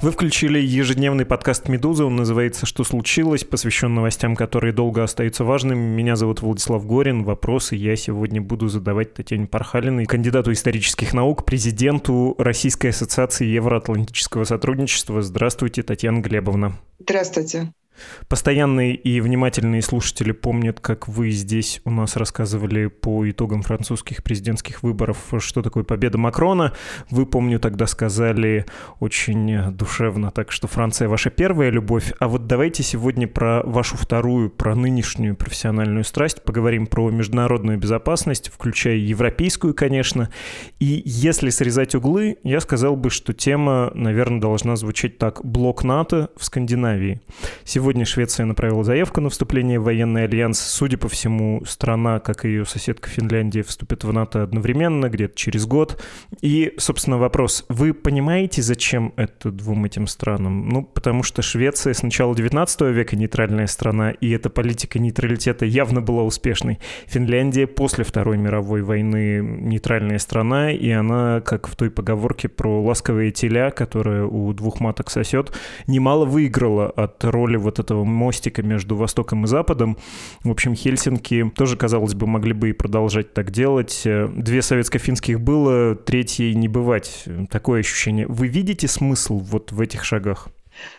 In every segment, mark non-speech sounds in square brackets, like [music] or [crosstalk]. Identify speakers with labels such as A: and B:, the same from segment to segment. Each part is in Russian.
A: Вы включили ежедневный подкаст «Медузы». Он называется «Что случилось?», посвящен новостям, которые долго остаются важными. Меня зовут Владислав Горин. Вопросы я сегодня буду задавать Татьяне Пархалиной, кандидату исторических наук, президенту Российской ассоциации евроатлантического сотрудничества. Здравствуйте, Татьяна Глебовна.
B: Здравствуйте.
A: Постоянные и внимательные слушатели помнят, как вы здесь у нас рассказывали по итогам французских президентских выборов, что такое победа Макрона. Вы, помню, тогда сказали очень душевно, так что Франция ваша первая любовь. А вот давайте сегодня про вашу вторую, про нынешнюю профессиональную страсть. Поговорим про международную безопасность, включая европейскую, конечно. И если срезать углы, я сказал бы, что тема, наверное, должна звучать так. Блок НАТО в Скандинавии. Сегодня Сегодня Швеция направила заявку на вступление в военный альянс. Судя по всему, страна, как и ее соседка Финляндия, вступит в НАТО одновременно, где-то через год. И, собственно, вопрос. Вы понимаете, зачем это двум этим странам? Ну, потому что Швеция с начала 19 века нейтральная страна, и эта политика нейтралитета явно была успешной. Финляндия после Второй мировой войны нейтральная страна, и она, как в той поговорке про ласковые теля, которая у двух маток сосет, немало выиграла от роли вот этого мостика между Востоком и Западом. В общем, Хельсинки тоже, казалось бы, могли бы и продолжать так делать. Две советско-финских было, третьей не бывать. Такое ощущение. Вы видите смысл вот в этих шагах?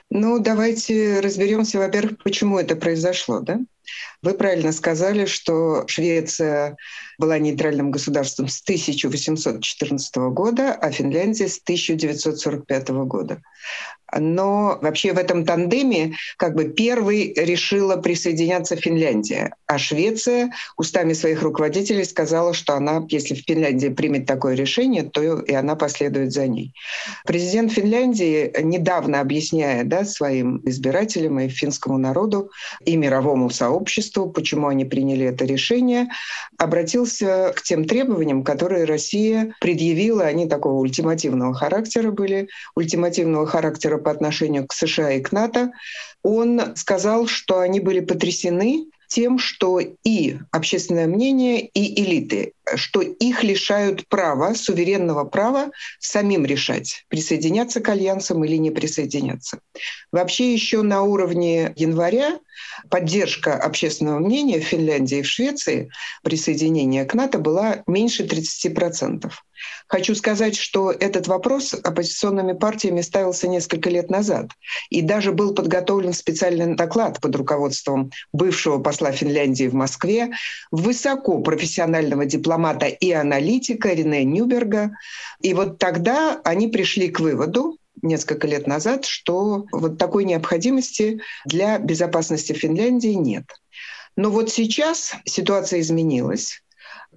B: Ну, давайте разберемся, во-первых, почему это произошло, да? Вы правильно сказали, что Швеция была нейтральным государством с 1814 года, а Финляндия с 1945 года. Но вообще в этом тандеме как бы первой решила присоединяться Финляндия, а Швеция устами своих руководителей сказала, что она, если Финляндия примет такое решение, то и она последует за ней. Президент Финляндии, недавно объясняя да, своим избирателям и финскому народу и мировому сообществу, почему они приняли это решение, обратился к тем требованиям, которые Россия предъявила. Они такого ультимативного характера были, ультимативного характера по отношению к США и к НАТО, он сказал, что они были потрясены тем, что и общественное мнение, и элиты, что их лишают права, суверенного права самим решать, присоединяться к альянсам или не присоединяться. Вообще еще на уровне января поддержка общественного мнения в Финляндии и в Швеции присоединения к НАТО была меньше 30%. Хочу сказать, что этот вопрос оппозиционными партиями ставился несколько лет назад. И даже был подготовлен специальный доклад под руководством бывшего посла Финляндии в Москве, высоко профессионального дипломата и аналитика Рене Нюберга. И вот тогда они пришли к выводу, несколько лет назад, что вот такой необходимости для безопасности Финляндии нет. Но вот сейчас ситуация изменилась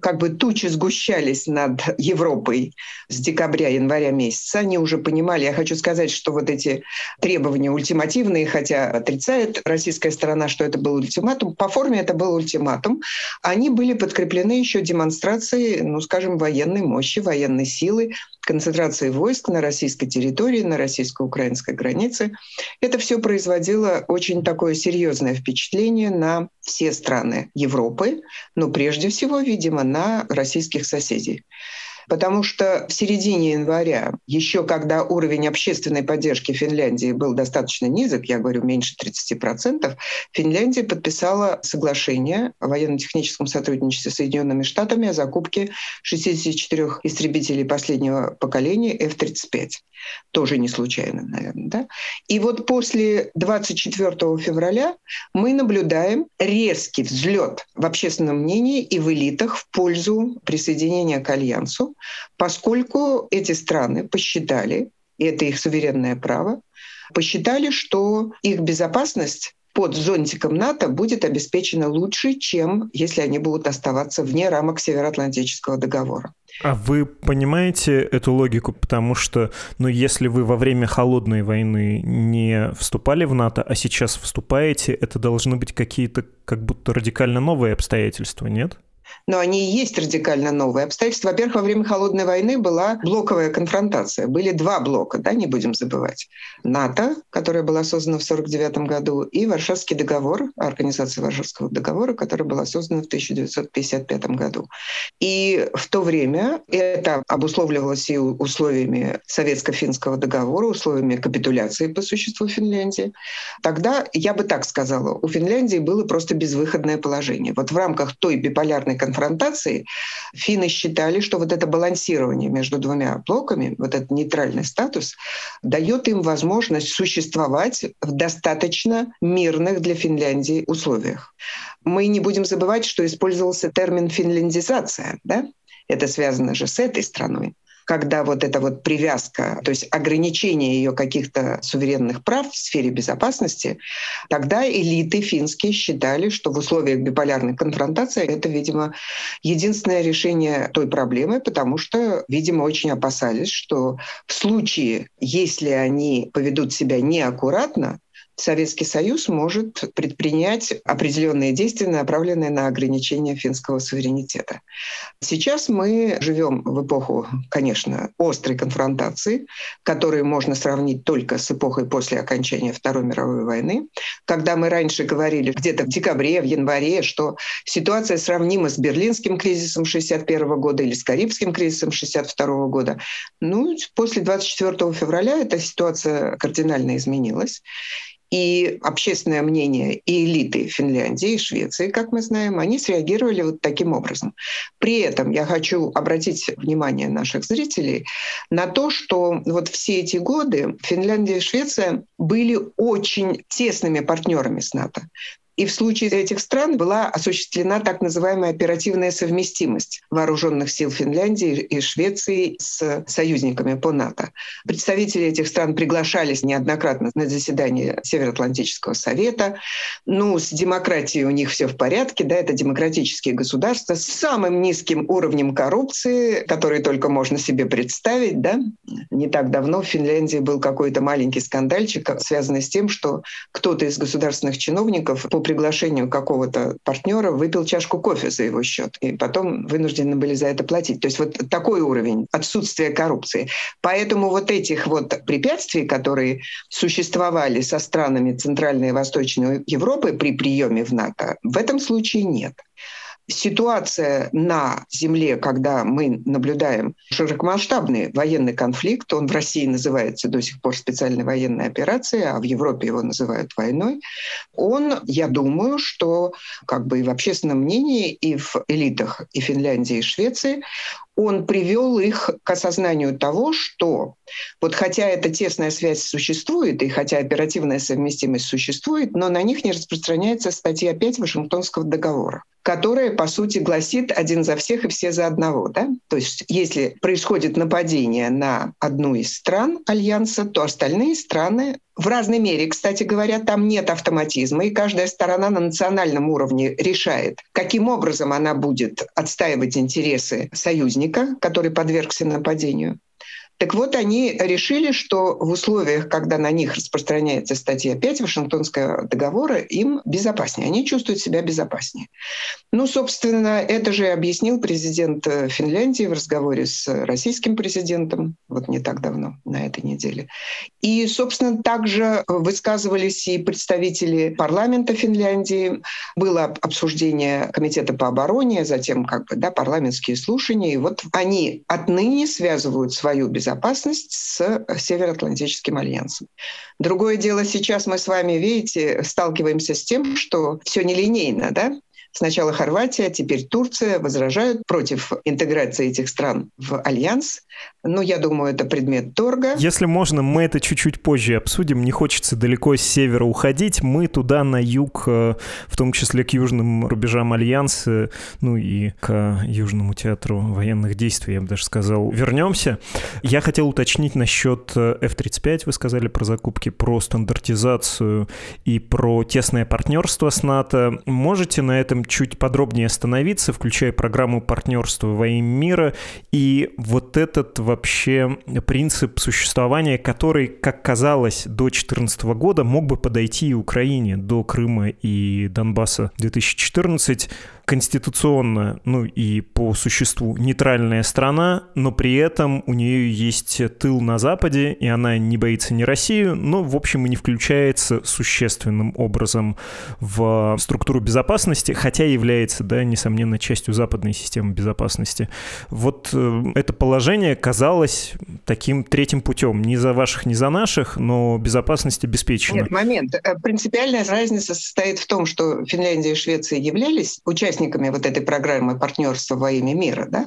B: как бы тучи сгущались над Европой с декабря-января месяца, они уже понимали, я хочу сказать, что вот эти требования ультимативные, хотя отрицает российская сторона, что это был ультиматум, по форме это был ультиматум, они были подкреплены еще демонстрацией, ну, скажем, военной мощи, военной силы, концентрации войск на российской территории, на российско-украинской границе. Это все производило очень такое серьезное впечатление на все страны Европы, но прежде всего, видимо, на российских соседей. Потому что в середине января, еще когда уровень общественной поддержки Финляндии был достаточно низок, я говорю, меньше 30%, Финляндия подписала соглашение о военно-техническом сотрудничестве с Соединенными Штатами о закупке 64 истребителей последнего поколения F-35. Тоже не случайно, наверное. Да? И вот после 24 февраля мы наблюдаем резкий взлет в общественном мнении и в элитах в пользу присоединения к Альянсу поскольку эти страны посчитали, и это их суверенное право, посчитали, что их безопасность под зонтиком НАТО будет обеспечена лучше, чем если они будут оставаться вне рамок Североатлантического договора.
A: А вы понимаете эту логику? Потому что, ну, если вы во время холодной войны не вступали в НАТО, а сейчас вступаете, это должны быть какие-то как будто радикально новые обстоятельства, нет?
B: Но они и есть радикально новые обстоятельства. Во-первых, во время Холодной войны была блоковая конфронтация. Были два блока, да, не будем забывать. НАТО, которая была создана в 1949 году, и Варшавский договор, Организация Варшавского договора, которая была создана в 1955 году. И в то время это обусловливалось и условиями Советско-финского договора, условиями капитуляции по существу Финляндии. Тогда, я бы так сказала, у Финляндии было просто безвыходное положение. Вот в рамках той биполярной конфронтации, финны считали, что вот это балансирование между двумя блоками, вот этот нейтральный статус, дает им возможность существовать в достаточно мирных для Финляндии условиях. Мы не будем забывать, что использовался термин «финляндизация», да? Это связано же с этой страной когда вот эта вот привязка, то есть ограничение ее каких-то суверенных прав в сфере безопасности, тогда элиты финские считали, что в условиях биполярной конфронтации это, видимо, единственное решение той проблемы, потому что, видимо, очень опасались, что в случае, если они поведут себя неаккуратно, Советский Союз может предпринять определенные действия, направленные на ограничение финского суверенитета. Сейчас мы живем в эпоху, конечно, острой конфронтации, которую можно сравнить только с эпохой после окончания Второй мировой войны, когда мы раньше говорили где-то в декабре, в январе, что ситуация сравнима с Берлинским кризисом 1961 года или с Карибским кризисом 1962 года. Ну, после 24 февраля эта ситуация кардинально изменилась и общественное мнение, и элиты Финляндии и Швеции, как мы знаем, они среагировали вот таким образом. При этом я хочу обратить внимание наших зрителей на то, что вот все эти годы Финляндия и Швеция были очень тесными партнерами с НАТО. И в случае этих стран была осуществлена так называемая оперативная совместимость вооруженных сил Финляндии и Швеции с союзниками по НАТО. Представители этих стран приглашались неоднократно на заседание Североатлантического совета. Ну, с демократией у них все в порядке, да, это демократические государства с самым низким уровнем коррупции, который только можно себе представить, да. Не так давно в Финляндии был какой-то маленький скандальчик, связанный с тем, что кто-то из государственных чиновников по приглашению какого-то партнера выпил чашку кофе за его счет, и потом вынуждены были за это платить. То есть вот такой уровень отсутствия коррупции. Поэтому вот этих вот препятствий, которые существовали со странами Центральной и Восточной Европы при приеме в НАТО, в этом случае нет ситуация на Земле, когда мы наблюдаем широкомасштабный военный конфликт, он в России называется до сих пор специальной военной операцией, а в Европе его называют войной, он, я думаю, что как бы и в общественном мнении, и в элитах и Финляндии, и Швеции, он привел их к осознанию того, что вот хотя эта тесная связь существует, и хотя оперативная совместимость существует, но на них не распространяется статья 5 Вашингтонского договора которая, по сути, гласит «один за всех и все за одного». Да? То есть если происходит нападение на одну из стран Альянса, то остальные страны в разной мере, кстати говоря, там нет автоматизма, и каждая сторона на национальном уровне решает, каким образом она будет отстаивать интересы союзника, который подвергся нападению. Так вот, они решили, что в условиях, когда на них распространяется статья 5 Вашингтонского договора, им безопаснее, они чувствуют себя безопаснее. Ну, собственно, это же объяснил президент э, Финляндии в разговоре с российским президентом, вот не так давно, на этой неделе. И, собственно, также высказывались и представители парламента Финляндии. Было обсуждение комитета по обороне, затем как бы, да, парламентские слушания. И вот они отныне связывают свою безопасность безопасность с Североатлантическим альянсом. Другое дело, сейчас мы с вами, видите, сталкиваемся с тем, что все нелинейно, да? Сначала Хорватия, теперь Турция возражают против интеграции этих стран в альянс. Но я думаю, это предмет торга.
A: Если можно, мы это чуть-чуть позже обсудим. Не хочется далеко с севера уходить. Мы туда, на юг, э, в том числе к южным рубежам альянса, ну и к Южному театру военных действий, я бы даже сказал, вернемся. Я хотел уточнить насчет э, F-35. Вы сказали про закупки, про стандартизацию и про тесное партнерство с НАТО. Можете на этом чуть подробнее остановиться, включая программу партнерства во имя мира и вот этот вообще принцип существования, который, как казалось, до 2014 года мог бы подойти и Украине, до Крыма и Донбасса 2014, конституционно, ну и по существу нейтральная страна, но при этом у нее есть тыл на Западе, и она не боится ни Россию, но, в общем, и не включается существенным образом в структуру безопасности, хотя является, да, несомненно, частью западной системы безопасности. Вот э, это положение казалось таким третьим путем. Не за ваших, не за наших, но безопасность обеспечена.
B: Нет, момент. Э, принципиальная разница состоит в том, что Финляндия и Швеция являлись участниками участниками вот этой программы партнерства во имя мира, да,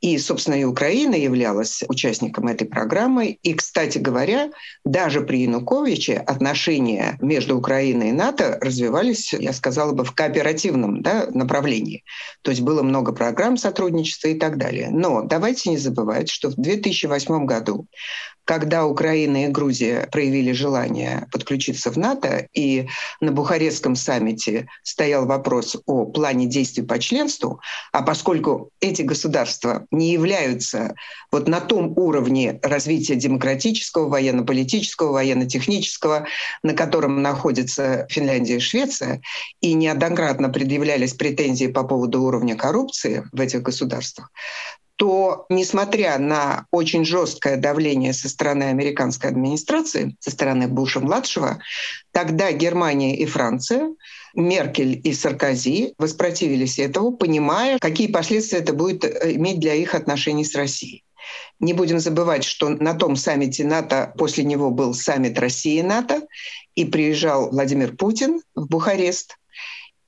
B: и, собственно, и Украина являлась участником этой программы. И, кстати говоря, даже при Януковиче отношения между Украиной и НАТО развивались, я сказала бы, в кооперативном да, направлении. То есть было много программ сотрудничества и так далее. Но давайте не забывать, что в 2008 году когда Украина и Грузия проявили желание подключиться в НАТО, и на Бухарестском саммите стоял вопрос о плане действий по членству, а поскольку эти государства не являются вот на том уровне развития демократического, военно-политического, военно-технического, на котором находится Финляндия и Швеция, и неоднократно предъявлялись претензии по поводу уровня коррупции в этих государствах, то, несмотря на очень жесткое давление со стороны американской администрации, со стороны Буша-младшего, тогда Германия и Франция Меркель и Саркози воспротивились этому, понимая, какие последствия это будет э, иметь для их отношений с Россией. Не будем забывать, что на том саммите НАТО, после него был саммит России-НАТО, и приезжал Владимир Путин в Бухарест.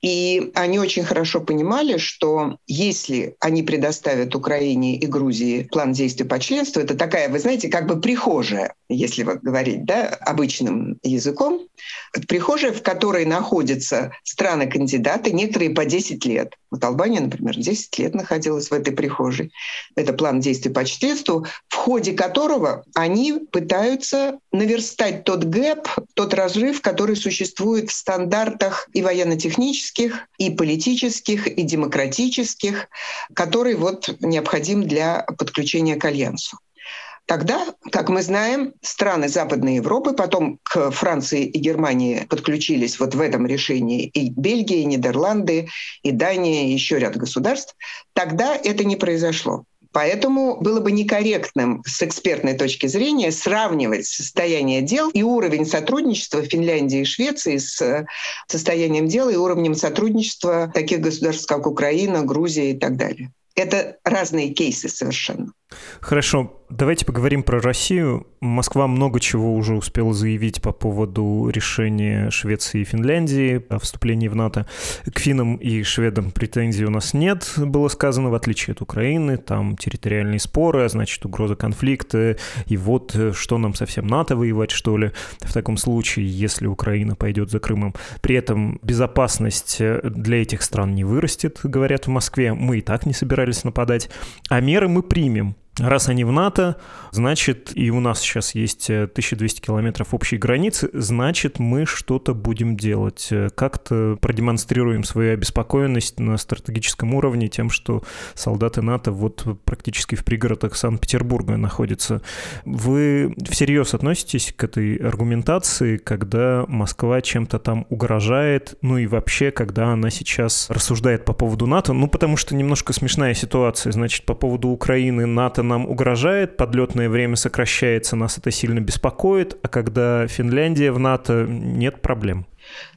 B: И они очень хорошо понимали, что если они предоставят Украине и Грузии план действий по членству, это такая, вы знаете, как бы прихожая, если вот говорить да, обычным языком, прихожая, в которой находятся страны-кандидаты, некоторые по 10 лет. Вот Албания, например, 10 лет находилась в этой прихожей. Это план действий по членству, в ходе которого они пытаются наверстать тот гэп, тот разрыв, который существует в стандартах и военно-технических, и политических, и демократических, который вот необходим для подключения к Альянсу. Тогда, как мы знаем, страны Западной Европы, потом к Франции и Германии подключились вот в этом решении и Бельгия, и Нидерланды, и Дания, и еще ряд государств, тогда это не произошло. Поэтому было бы некорректным с экспертной точки зрения сравнивать состояние дел и уровень сотрудничества Финляндии и Швеции с состоянием дела и уровнем сотрудничества таких государств, как Украина, Грузия и так далее. Это разные кейсы совершенно.
A: Хорошо, давайте поговорим про Россию. Москва много чего уже успела заявить по поводу решения Швеции и Финляндии о вступлении в НАТО. К финнам и шведам претензий у нас нет, было сказано, в отличие от Украины. Там территориальные споры, а значит угроза конфликта. И вот э, что нам совсем НАТО воевать, что ли, в таком случае, если Украина пойдет за Крымом. При этом безопасность э, для этих стран не вырастет, говорят в Москве. Мы и так не собирались нападать. А меры мы примем. Раз они в НАТО, значит, и у нас сейчас есть 1200 э, километров общей границы, значит, мы что-то будем делать. Э, как-то продемонстрируем свою обеспокоенность на стратегическом уровне тем, что солдаты НАТО вот практически в пригородах Санкт-Петербурга находятся. Вы всерьез относитесь к этой аргументации, когда Москва чем-то там угрожает, ну и вообще, когда она сейчас рассуждает по поводу НАТО, ну потому что немножко смешная ситуация, значит, по поводу Украины НАТО это нам угрожает, подлетное время сокращается, нас это сильно беспокоит, а когда Финляндия в НАТО, нет проблем.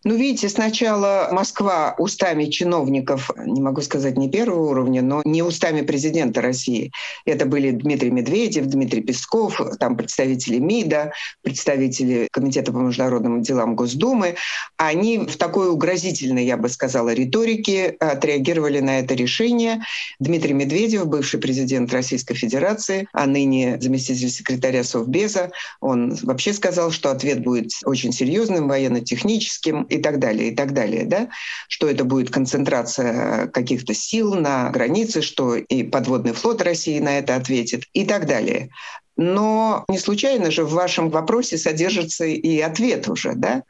B: Ну, видите, сначала Москва устами чиновников, не могу сказать не первого уровня, но не устами президента России. Это были Дмитрий Медведев, Дмитрий Песков, там представители МИДа, представители Комитета по международным делам Госдумы. Они в такой угрозительной, я бы сказала, риторике отреагировали на это решение. Дмитрий Медведев, бывший президент Российской Федерации, а ныне заместитель секретаря Совбеза, он вообще сказал, что ответ будет очень серьезным, военно-техническим и так далее, и так далее, да, что это будет концентрация каких-то сил на границе, что и подводный флот России на это ответит и так далее. Но не случайно же в вашем вопросе содержится и ответ уже, да?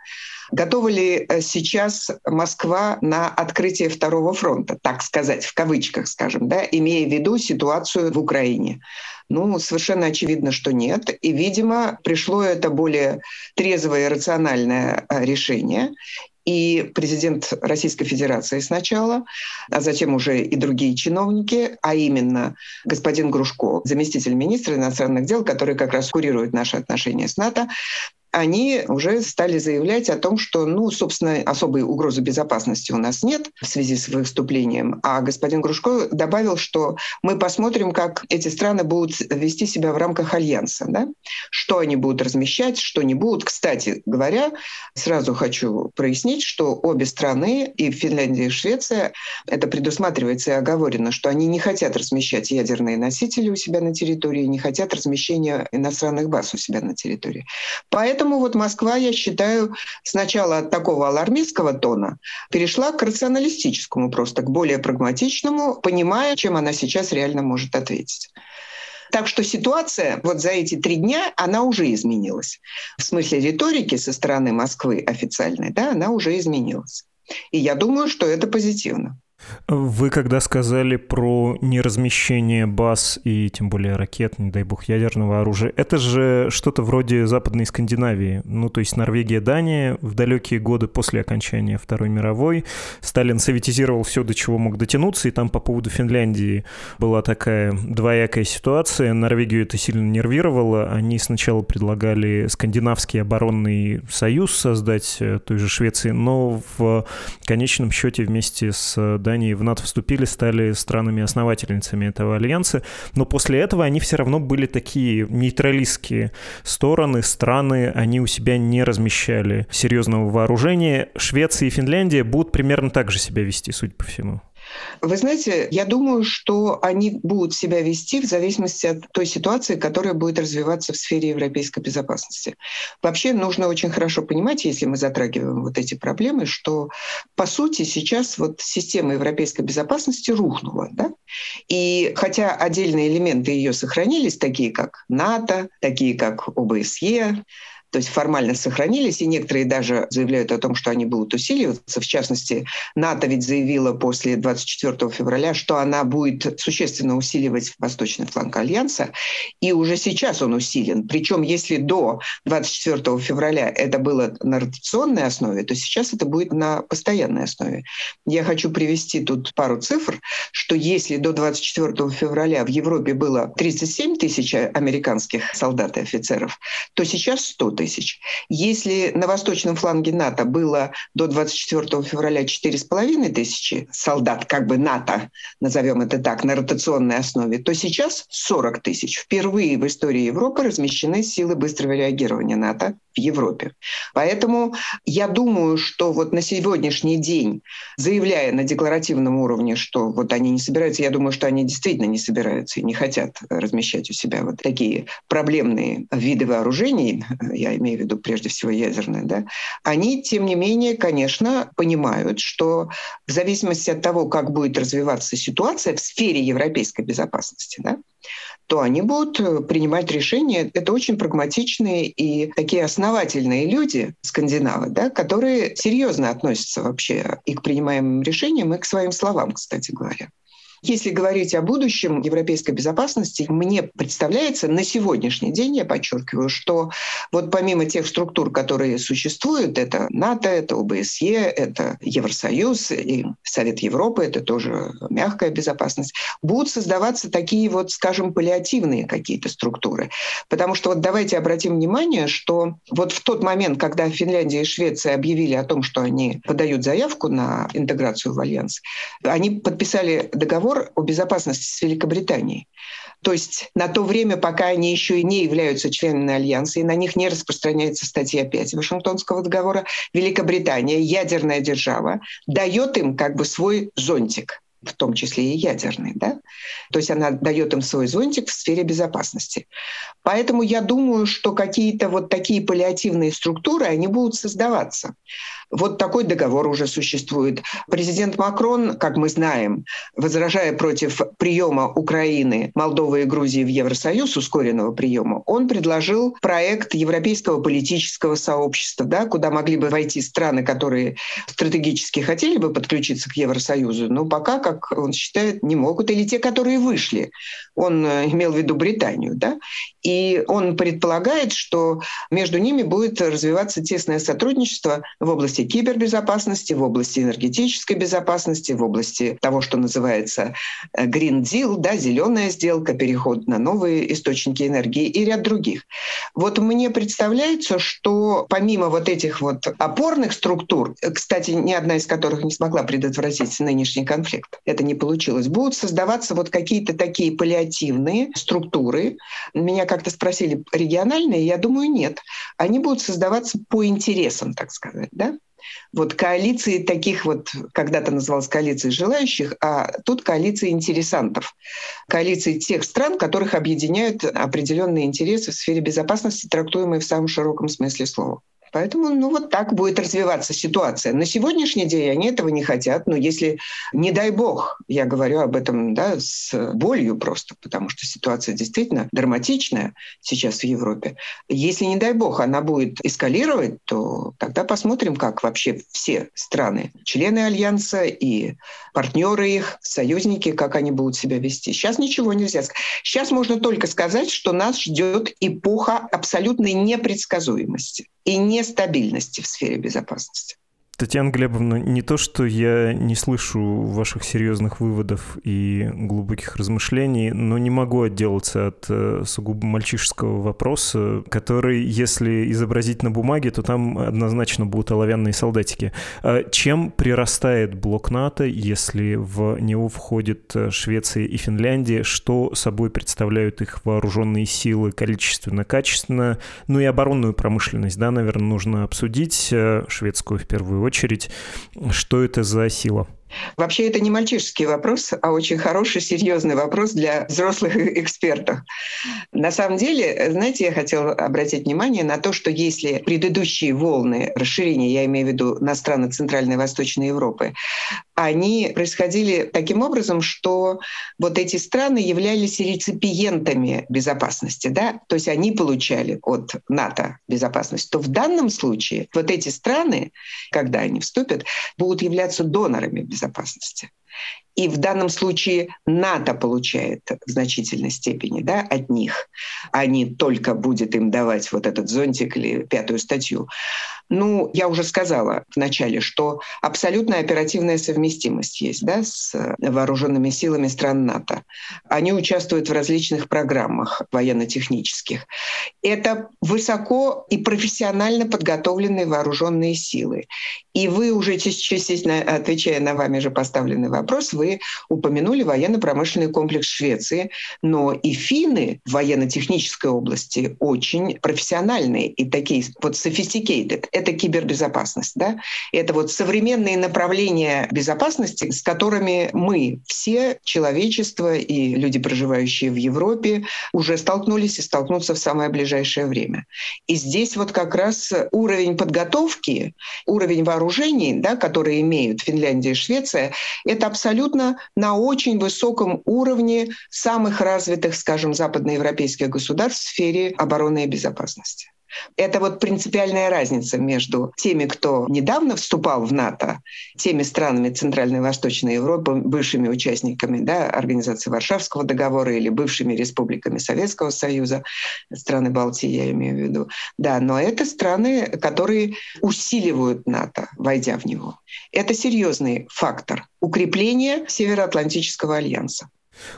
B: Готова ли э, сейчас Москва на открытие второго фронта, так сказать, в кавычках, скажем, да, имея в виду ситуацию в Украине? Ну, совершенно очевидно, что нет. И, видимо, пришло это более трезвое и рациональное э, решение. И президент Российской Федерации сначала, а затем уже и другие чиновники, а именно господин Грушко, заместитель министра иностранных дел, который как раз курирует наши отношения с НАТО, они уже стали заявлять о том, что, ну, собственно, особой угрозы безопасности у нас нет в связи с выступлением. А господин Грушко добавил, что мы посмотрим, как эти страны будут вести себя в рамках альянса, да? что они будут размещать, что не будут. Кстати говоря, сразу хочу прояснить, что обе страны, и Финляндия, и Швеция, это предусматривается и оговорено, что они не хотят размещать ядерные носители у себя на территории, не хотят размещения иностранных баз у себя на территории. Поэтому Поэтому вот Москва, я считаю, сначала от такого алармистского тона перешла к рационалистическому, просто к более прагматичному, понимая, чем она сейчас реально может ответить. Так что ситуация вот за эти три дня, она уже изменилась. В смысле риторики со стороны Москвы официальной, да, она уже изменилась. И я думаю, что это позитивно.
A: Вы когда сказали про неразмещение баз и тем более ракет, не дай бог, ядерного оружия, это же что-то вроде Западной Скандинавии. Ну, то есть Норвегия, Дания в далекие годы после окончания Второй мировой Сталин советизировал все, до чего мог дотянуться, и там по поводу Финляндии была такая двоякая ситуация. Норвегию это сильно нервировало. Они сначала предлагали скандинавский оборонный союз создать э, той же Швеции, но в конечном счете вместе с Данией они в НАТО вступили, стали странами-основательницами этого альянса, но после этого они все равно были такие нейтралистские стороны, страны, они у себя не размещали серьезного вооружения. Швеция и Финляндия будут примерно так же себя вести, судя по всему.
B: Вы знаете, я думаю, что они будут себя вести в зависимости от той ситуации, которая будет развиваться в сфере европейской безопасности. Вообще нужно очень хорошо понимать, если мы затрагиваем вот эти проблемы, что по сути сейчас вот система европейской безопасности рухнула. Да? И хотя отдельные элементы ее сохранились, такие как НАТО, такие как ОБСЕ, то есть формально сохранились, и некоторые даже заявляют о том, что они будут усиливаться. В частности, НАТО ведь заявила после 24 февраля, что она будет существенно усиливать восточный фланг Альянса, и уже сейчас он усилен. Причем если до 24 февраля это было на ротационной основе, то сейчас это будет на постоянной основе. Я хочу привести тут пару цифр, что если до 24 февраля в Европе было 37 тысяч американских солдат и офицеров, то сейчас 100 тысяч тысяч. Если на восточном фланге НАТО было до 24 февраля 4,5 тысячи солдат, как бы НАТО, назовем это так, на ротационной основе, то сейчас 40 тысяч. Впервые в истории Европы размещены силы быстрого реагирования НАТО в Европе. Поэтому я думаю, что вот на сегодняшний день, заявляя на декларативном уровне, что вот они не собираются, я думаю, что они действительно не собираются и не хотят размещать у себя вот такие проблемные виды вооружений, я имею в виду прежде всего ядерные, да, они, тем не менее, конечно, понимают, что в зависимости от того, как будет развиваться ситуация в сфере европейской безопасности, да, то они будут э, принимать решения. Это очень прагматичные и такие основательные люди, скандинавы, да, которые серьезно относятся вообще и к принимаемым решениям, и к своим словам, кстати говоря. Если говорить о будущем европейской безопасности, мне представляется на сегодняшний день, я подчеркиваю, что вот помимо тех структур, которые существуют, это НАТО, это ОБСЕ, это Евросоюз и Совет Европы, это тоже мягкая безопасность, будут создаваться такие вот, скажем, паллиативные какие-то структуры. Потому что вот давайте обратим внимание, что вот в тот момент, когда Финляндия и Швеция объявили о том, что они подают заявку на интеграцию в Альянс, они подписали договор о безопасности с Великобританией. То есть на то время, пока они еще и не являются членами Альянса, и на них не распространяется статья 5 Вашингтонского договора, Великобритания, ядерная держава, дает им как бы свой зонтик в том числе и ядерный, да? То есть она дает им свой зонтик в сфере безопасности. Поэтому я думаю, что какие-то вот такие паллиативные структуры, они будут создаваться. Вот такой договор уже существует. Президент Макрон, как мы знаем, возражая против приема Украины, Молдовы и Грузии в Евросоюз, ускоренного приема, он предложил проект Европейского политического сообщества, да, куда могли бы войти страны, которые стратегически хотели бы подключиться к Евросоюзу, но пока, как он считает, не могут, или те, которые вышли. Он э, имел в виду Британию. Да? И он предполагает, что между ними будет развиваться тесное сотрудничество в области кибербезопасности, в области энергетической безопасности, в области того, что называется э, Green Deal, да, зеленая сделка, переход на новые источники энергии и ряд других. Вот мне представляется, что помимо вот этих вот опорных структур, кстати, ни одна из которых не смогла предотвратить нынешний конфликт, это не получилось, будут создаваться вот какие-то такие паллиативные структуры. Меня как-то спросили, региональные? Я думаю, нет. Они будут создаваться по интересам, так сказать, да? Вот коалиции таких вот, когда-то называлась коалицией желающих, а тут коалиции интересантов. Коалиции тех стран, которых объединяют определенные интересы в сфере безопасности, трактуемые в самом широком смысле слова. Поэтому, ну, вот так будет развиваться ситуация. На сегодняшний день они этого не хотят, но если, не дай бог, я говорю об этом, да, с болью просто, потому что ситуация действительно драматичная сейчас в Европе. Если, не дай бог, она будет эскалировать, то тогда посмотрим, как вообще все страны, члены Альянса и партнеры их, союзники, как они будут себя вести. Сейчас ничего нельзя сказать. Сейчас можно только сказать, что нас ждет эпоха абсолютной непредсказуемости и нестабильности в сфере безопасности.
A: Татьяна Глебовна, не то, что я не слышу ваших серьезных выводов и глубоких размышлений, но не могу отделаться от э, сугубо мальчишеского вопроса, который, если изобразить на бумаге, то там однозначно будут оловянные солдатики. А чем прирастает блок НАТО, если в него входят э, Швеция и Финляндия? Что собой представляют их вооруженные силы количественно, качественно? Ну и оборонную промышленность, да, наверное, нужно обсудить, э, шведскую в первую очередь, что это за сила?
B: Вообще это не мальчишеский вопрос, а очень хороший, серьезный вопрос для взрослых [laughs] экспертов. На самом деле, знаете, я хотела обратить внимание на то, что если предыдущие волны расширения, я имею в виду на страны Центральной и Восточной Европы, они происходили таким образом, что вот эти страны являлись реципиентами безопасности, да, то есть они получали от НАТО безопасность, то в данном случае вот эти страны, когда они вступят, будут являться донорами безопасности. И в данном случае НАТО получает в значительной степени да, от них, а не только будет им давать вот этот зонтик или пятую статью. Ну, я уже сказала вначале, что абсолютная оперативная совместимость есть да, с вооруженными силами стран НАТО. Они участвуют в различных программах военно-технических. Это высоко и профессионально подготовленные вооруженные силы. И вы уже, частично отвечая на вами же поставленный вопрос, вы упомянули военно-промышленный комплекс Швеции, но и финны в военно-технической области очень профессиональные и такие вот sophisticated это кибербезопасность. Да? Это вот современные направления безопасности, с которыми мы все, человечество и люди, проживающие в Европе, уже столкнулись и столкнутся в самое ближайшее время. И здесь вот как раз уровень подготовки, уровень вооружений, да, которые имеют Финляндия и Швеция, это абсолютно на очень высоком уровне самых развитых, скажем, западноевропейских государств в сфере обороны и безопасности. Это вот принципиальная разница между теми, кто недавно вступал в НАТО, теми странами Центральной и Восточной Европы, бывшими участниками да, Организации Варшавского договора или бывшими республиками Советского Союза, страны Балтии я имею в виду. Да, но это страны, которые усиливают НАТО, войдя в него. Это серьезный фактор укрепления Североатлантического альянса.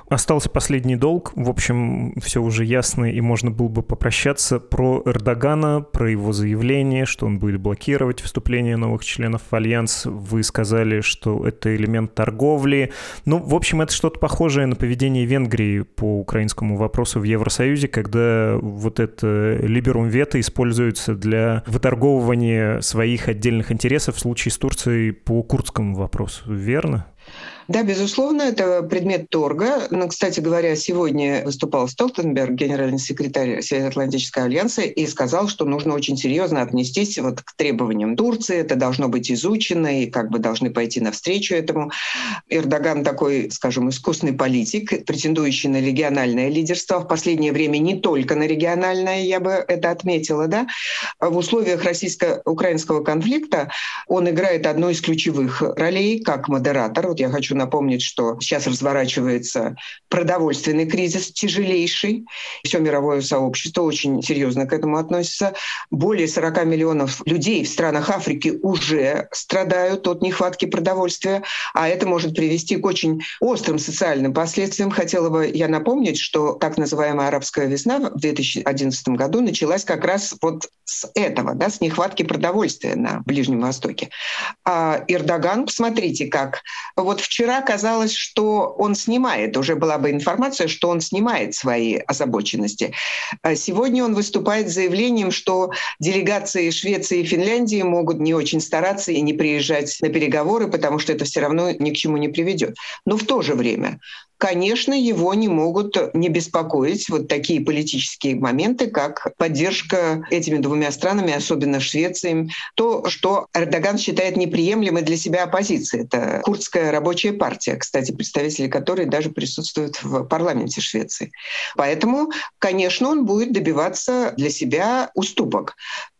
A: Остался последний долг. В общем, все уже ясно, и можно было бы попрощаться про Эрдогана, про его заявление, что он будет блокировать вступление новых членов в Альянс. Вы сказали, что это элемент торговли. Ну, в общем, это что-то похожее на поведение Венгрии по украинскому вопросу в Евросоюзе, когда вот это либерум вето используется для выторговывания своих отдельных интересов в случае с Турцией по курдскому вопросу. Верно?
B: Да, безусловно, это предмет торга. Но, кстати говоря, сегодня выступал Столтенберг, генеральный секретарь Североатлантического альянса, и сказал, что нужно очень серьезно отнестись вот к требованиям Турции. Это должно быть изучено, и как бы должны пойти навстречу этому. Эрдоган такой, скажем, искусный политик, претендующий на региональное лидерство. В последнее время не только на региональное, я бы это отметила, да. В условиях российско-украинского конфликта он играет одну из ключевых ролей как модератор. Вот я хочу напомнить, что сейчас разворачивается продовольственный кризис тяжелейший. Все мировое сообщество очень серьезно к этому относится. Более 40 миллионов людей в странах Африки уже страдают от нехватки продовольствия, а это может привести к очень острым социальным последствиям. Хотела бы я напомнить, что так называемая арабская весна в 2011 году началась как раз вот с этого, да, с нехватки продовольствия на Ближнем Востоке. А Эрдоган, посмотрите, как вот вчера вчера казалось, что он снимает, уже была бы информация, что он снимает свои озабоченности. А сегодня он выступает с заявлением, что делегации Швеции и Финляндии могут не очень стараться и не приезжать на переговоры, потому что это все равно ни к чему не приведет. Но в то же время конечно, его не могут не беспокоить вот такие политические моменты, как поддержка этими двумя странами, особенно Швецией, то, что Эрдоган считает неприемлемой для себя оппозицией. Это курдская рабочая партия, кстати, представители которой даже присутствуют в парламенте Швеции. Поэтому, конечно, он будет добиваться для себя уступок.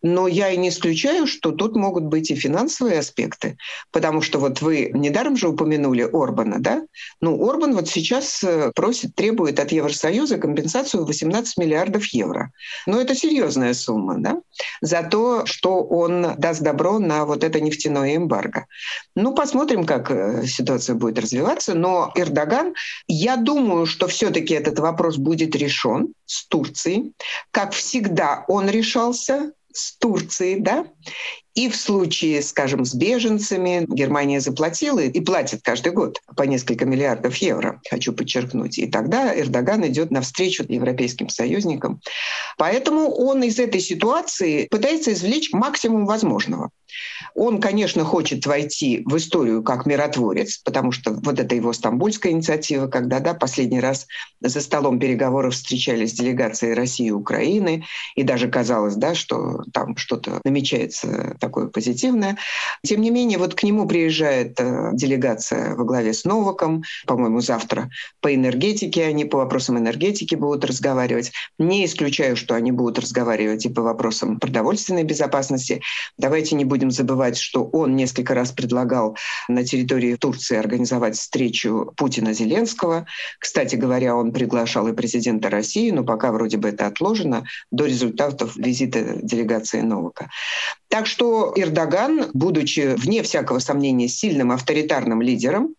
B: Но я и не исключаю, что тут могут быть и финансовые аспекты, потому что вот вы недаром же упомянули Орбана, да? Ну, Орбан вот сейчас э, просит, требует от Евросоюза компенсацию 18 миллиардов евро. Но это серьезная сумма, да? За то, что он даст добро на вот это нефтяное эмбарго. Ну, посмотрим, как э, ситуация будет развиваться. Но Эрдоган, я думаю, что все-таки этот вопрос будет решен с Турцией. Как всегда, он решался с Турцией, да, и в случае, скажем, с беженцами Германия заплатила и платит каждый год по несколько миллиардов евро, хочу подчеркнуть. И тогда Эрдоган идет навстречу европейским союзникам. Поэтому он из этой ситуации пытается извлечь максимум возможного. Он, конечно, хочет войти в историю как миротворец, потому что вот это его стамбульская инициатива, когда да, последний раз за столом переговоров встречались делегации России и Украины, и даже казалось, да, что там что-то намечается такое позитивное. Тем не менее, вот к нему приезжает э, делегация во главе с Новаком, по-моему, завтра по энергетике, они по вопросам энергетики будут разговаривать. Не исключаю, что они будут разговаривать и по вопросам продовольственной безопасности. Давайте не будем забывать, что он несколько раз предлагал на территории Турции организовать встречу Путина-Зеленского. Кстати говоря, он приглашал и президента России, но пока вроде бы это отложено до результатов визита делегации Новака. Так что Эрдоган, будучи, вне всякого сомнения, сильным авторитарным лидером,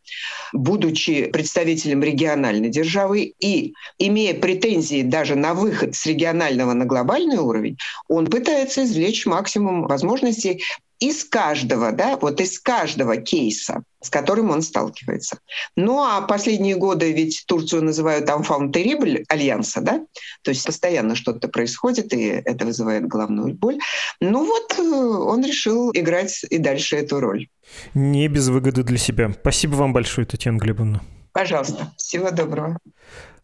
B: будучи представителем региональной державы и имея претензии даже на выход с регионального на глобальный уровень, он пытается извлечь максимум возможностей из каждого, да, вот из каждого кейса, с которым он сталкивается. Ну а последние годы ведь Турцию называют «enfant terrible» альянса, да, то есть постоянно что-то происходит, и это вызывает головную боль. Ну вот э, он решил играть и дальше эту роль.
A: Не без выгоды для себя. Спасибо вам большое, Татьяна Глебовна.
B: Пожалуйста. Всего доброго.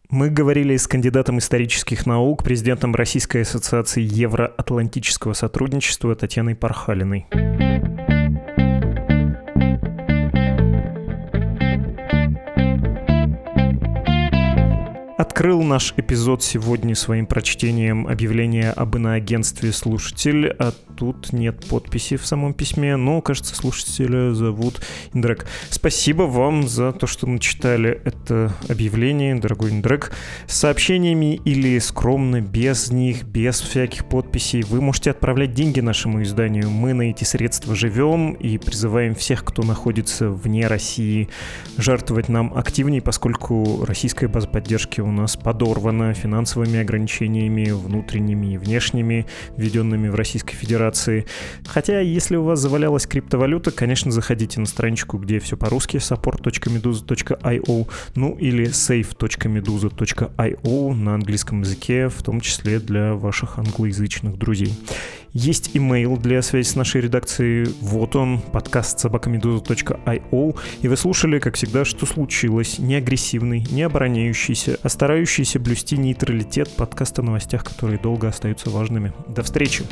A: Мы говорили с кандидатом исторических наук, президентом Российской ассоциации Евроатлантического сотрудничества Татьяной Пархалиной. Открыл наш эпизод сегодня своим прочтением объявления об иноагентстве слушатель, а тут нет подписи в самом письме, но, кажется, слушателя зовут Индрек. Спасибо вам за то, что начитали это объявление, дорогой Индрек. С сообщениями или скромно, без них, без всяких подписей, вы можете отправлять деньги нашему изданию. Мы на эти средства живем и призываем всех, кто находится вне России, жертвовать нам активнее, поскольку российская база поддержки у нас подорвана финансовыми ограничениями внутренними и внешними, введенными в Российской Федерации. Хотя, если у вас завалялась криптовалюта, конечно, заходите на страничку, где все по-русски, support.meduza.io, ну или save.meduza.io на английском языке, в том числе для ваших англоязычных друзей. Есть имейл для связи с нашей редакцией. Вот он, подкаст собакамедуза.io. И вы слушали, как всегда, что случилось. Не агрессивный, не обороняющийся, а старающийся блюсти нейтралитет подкаста о новостях, которые долго остаются важными. До встречи!